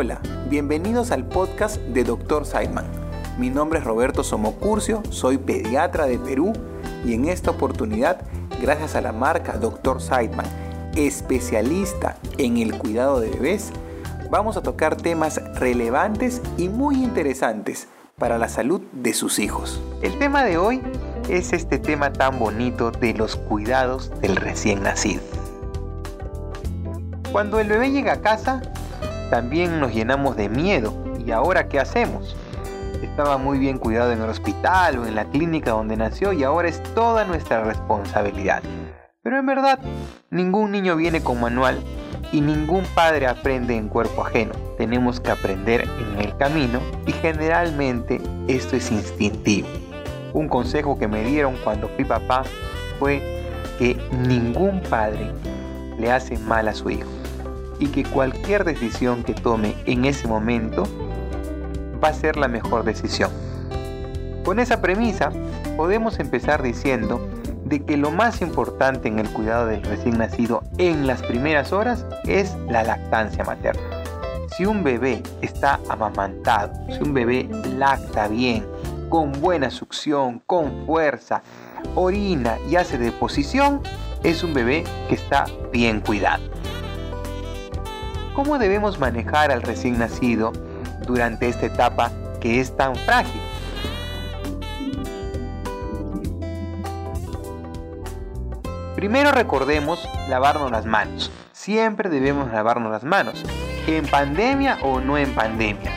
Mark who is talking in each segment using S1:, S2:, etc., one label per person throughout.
S1: Hola, bienvenidos al podcast de Dr. Seidman. Mi nombre es Roberto Somocurcio, soy pediatra de Perú y en esta oportunidad, gracias a la marca Dr. Seidman, especialista en el cuidado de bebés, vamos a tocar temas relevantes y muy interesantes para la salud de sus hijos. El tema de hoy es este tema tan bonito de los cuidados del recién nacido. Cuando el bebé llega a casa, también nos llenamos de miedo. ¿Y ahora qué hacemos? Estaba muy bien cuidado en el hospital o en la clínica donde nació y ahora es toda nuestra responsabilidad. Pero en verdad, ningún niño viene con manual y ningún padre aprende en cuerpo ajeno. Tenemos que aprender en el camino y generalmente esto es instintivo. Un consejo que me dieron cuando fui papá fue que ningún padre le hace mal a su hijo y que cualquier decisión que tome en ese momento va a ser la mejor decisión. Con esa premisa podemos empezar diciendo de que lo más importante en el cuidado del recién nacido en las primeras horas es la lactancia materna. Si un bebé está amamantado, si un bebé lacta bien, con buena succión, con fuerza, orina y hace deposición, es un bebé que está bien cuidado. ¿Cómo debemos manejar al recién nacido durante esta etapa que es tan frágil? Primero recordemos lavarnos las manos. Siempre debemos lavarnos las manos, en pandemia o no en pandemia.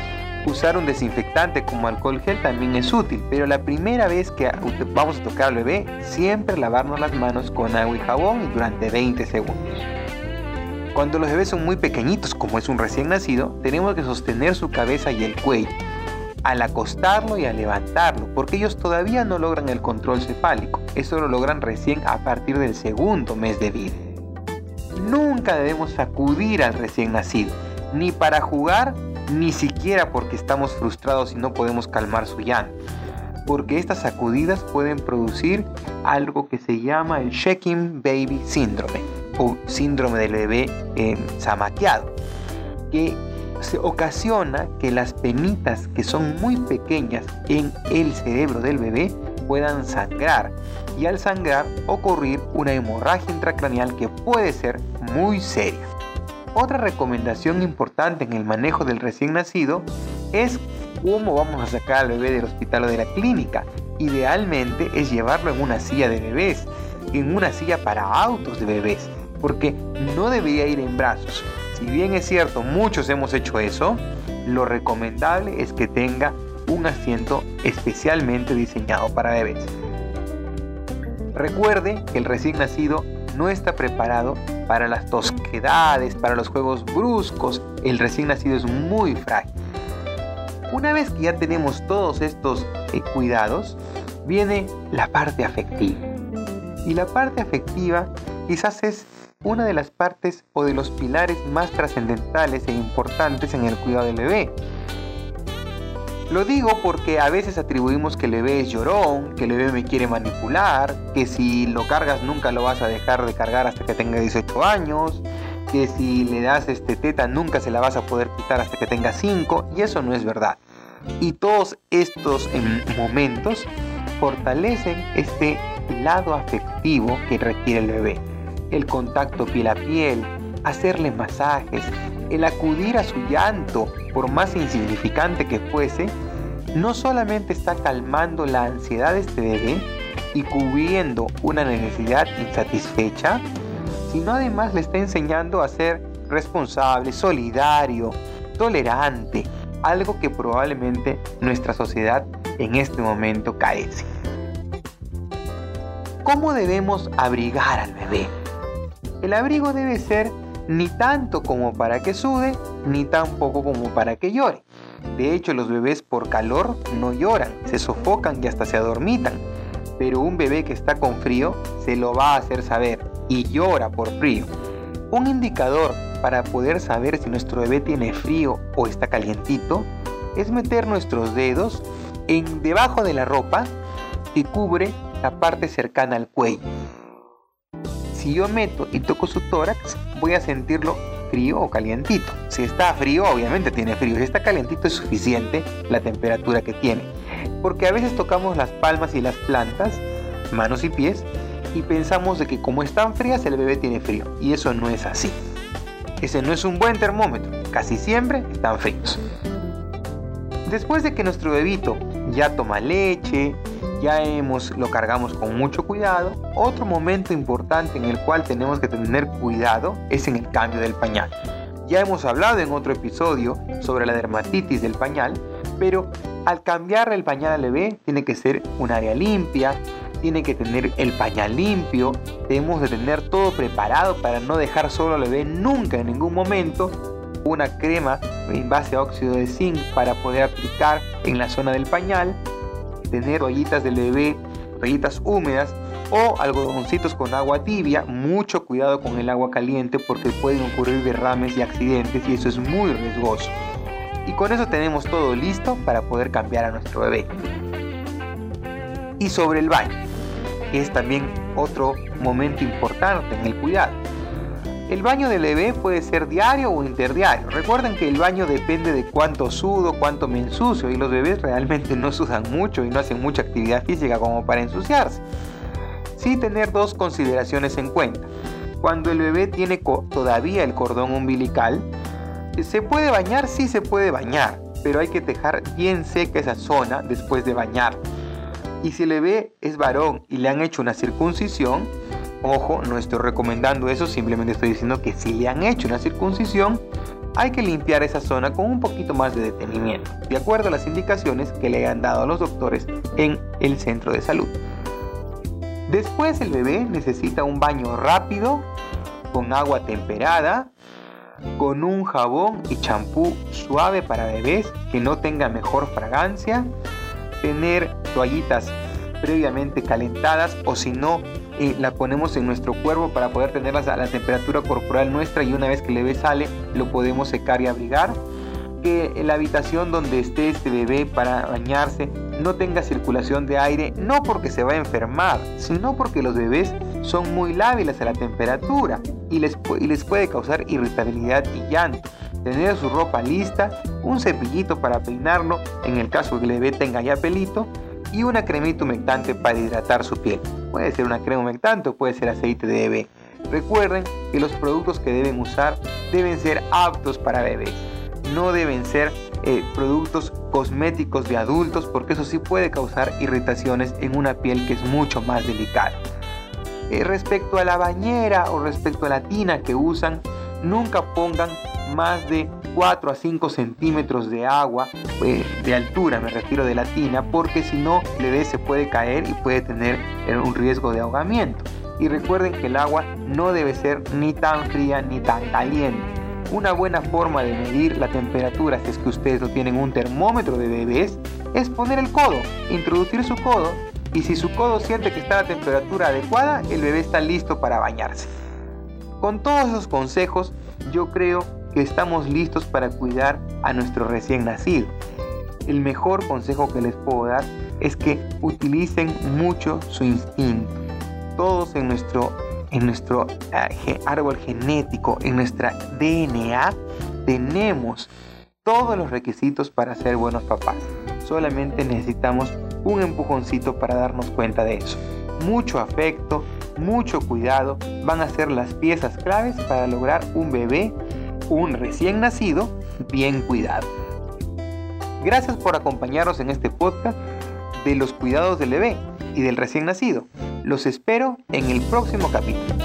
S1: Usar un desinfectante como alcohol gel también es útil, pero la primera vez que vamos a tocar al bebé, siempre lavarnos las manos con agua y jabón durante 20 segundos. Cuando los bebés son muy pequeñitos, como es un recién nacido, tenemos que sostener su cabeza y el cuello al acostarlo y al levantarlo, porque ellos todavía no logran el control cefálico. Eso lo logran recién a partir del segundo mes de vida. Nunca debemos sacudir al recién nacido, ni para jugar, ni siquiera porque estamos frustrados y no podemos calmar su llanto, porque estas sacudidas pueden producir algo que se llama el Shaking Baby Syndrome o síndrome del bebé eh, zamaqueado, que se ocasiona que las penitas que son muy pequeñas en el cerebro del bebé puedan sangrar y al sangrar ocurrir una hemorragia intracraneal que puede ser muy seria. Otra recomendación importante en el manejo del recién nacido es cómo vamos a sacar al bebé del hospital o de la clínica. Idealmente es llevarlo en una silla de bebés, en una silla para autos de bebés porque no debería ir en brazos. Si bien es cierto, muchos hemos hecho eso, lo recomendable es que tenga un asiento especialmente diseñado para bebés. Recuerde que el recién nacido no está preparado para las tosquedades, para los juegos bruscos. El recién nacido es muy frágil. Una vez que ya tenemos todos estos eh, cuidados, viene la parte afectiva. Y la parte afectiva quizás es una de las partes o de los pilares más trascendentales e importantes en el cuidado del bebé. Lo digo porque a veces atribuimos que el bebé es llorón, que el bebé me quiere manipular, que si lo cargas nunca lo vas a dejar de cargar hasta que tenga 18 años, que si le das este teta nunca se la vas a poder quitar hasta que tenga 5, y eso no es verdad. Y todos estos em, momentos fortalecen este lado afectivo que requiere el bebé el contacto piel a piel, hacerle masajes, el acudir a su llanto, por más insignificante que fuese, no solamente está calmando la ansiedad de este bebé y cubriendo una necesidad insatisfecha, sino además le está enseñando a ser responsable, solidario, tolerante, algo que probablemente nuestra sociedad en este momento carece. ¿Cómo debemos abrigar al bebé? El abrigo debe ser ni tanto como para que sude, ni tampoco como para que llore. De hecho, los bebés por calor no lloran, se sofocan y hasta se adormitan. Pero un bebé que está con frío se lo va a hacer saber y llora por frío. Un indicador para poder saber si nuestro bebé tiene frío o está calientito es meter nuestros dedos en debajo de la ropa que cubre la parte cercana al cuello si yo meto y toco su tórax, voy a sentirlo frío o calientito. Si está frío, obviamente tiene frío. Si está calientito es suficiente la temperatura que tiene. Porque a veces tocamos las palmas y las plantas, manos y pies, y pensamos de que como están frías el bebé tiene frío. Y eso no es así. Ese no es un buen termómetro. Casi siempre están fríos. Después de que nuestro bebito ya toma leche, ya hemos, lo cargamos con mucho cuidado, otro momento importante en el cual tenemos que tener cuidado es en el cambio del pañal. Ya hemos hablado en otro episodio sobre la dermatitis del pañal, pero al cambiar el pañal al bebé tiene que ser un área limpia, tiene que tener el pañal limpio, debemos de tener todo preparado para no dejar solo al bebé nunca en ningún momento, una crema en base a óxido de zinc para poder aplicar en la zona del pañal, tener toallitas del bebé, toallitas húmedas o algodoncitos con agua tibia, mucho cuidado con el agua caliente porque pueden ocurrir derrames y accidentes y eso es muy riesgoso. Y con eso tenemos todo listo para poder cambiar a nuestro bebé. Y sobre el baño es también otro momento importante en el cuidado. El baño del bebé puede ser diario o interdiario. Recuerden que el baño depende de cuánto sudo, cuánto me ensucio y los bebés realmente no sudan mucho y no hacen mucha actividad física como para ensuciarse. Sí tener dos consideraciones en cuenta. Cuando el bebé tiene todavía el cordón umbilical, ¿se puede bañar? Sí se puede bañar, pero hay que dejar bien seca esa zona después de bañar. Y si el bebé es varón y le han hecho una circuncisión, ojo, no estoy recomendando eso, simplemente estoy diciendo que si le han hecho una circuncisión, hay que limpiar esa zona con un poquito más de detenimiento, de acuerdo a las indicaciones que le han dado a los doctores en el centro de salud. Después el bebé necesita un baño rápido, con agua temperada, con un jabón y champú suave para bebés que no tenga mejor fragancia, tener toallitas previamente calentadas o si no eh, la ponemos en nuestro cuerpo para poder tenerlas a la temperatura corporal nuestra y una vez que el bebé sale lo podemos secar y abrigar. Que la habitación donde esté este bebé para bañarse no tenga circulación de aire, no porque se va a enfermar, sino porque los bebés son muy lábiles a la temperatura y les, y les puede causar irritabilidad y llanto. Tener su ropa lista, un cepillito para peinarlo en el caso que el bebé tenga ya pelito y una cremita humectante para hidratar su piel. Puede ser una crema humectante o puede ser aceite de bebé. Recuerden que los productos que deben usar deben ser aptos para bebés. No deben ser eh, productos cosméticos de adultos porque eso sí puede causar irritaciones en una piel que es mucho más delicada. Eh, respecto a la bañera o respecto a la tina que usan, nunca pongan más de 4 a 5 centímetros de agua eh, de altura, me refiero de la tina, porque si no, el bebé se puede caer y puede tener eh, un riesgo de ahogamiento. Y recuerden que el agua no debe ser ni tan fría ni tan caliente. Una buena forma de medir la temperatura, si es que ustedes no tienen un termómetro de bebés, es poner el codo, introducir su codo y si su codo siente que está a la temperatura adecuada, el bebé está listo para bañarse. Con todos esos consejos, yo creo que estamos listos para cuidar a nuestro recién nacido. El mejor consejo que les puedo dar es que utilicen mucho su instinto. Todos en nuestro, en nuestro eh, árbol genético, en nuestra DNA, tenemos todos los requisitos para ser buenos papás. Solamente necesitamos un empujoncito para darnos cuenta de eso. Mucho afecto, mucho cuidado van a ser las piezas claves para lograr un bebé un recién nacido bien cuidado. Gracias por acompañarnos en este podcast de los cuidados del bebé y del recién nacido. Los espero en el próximo capítulo.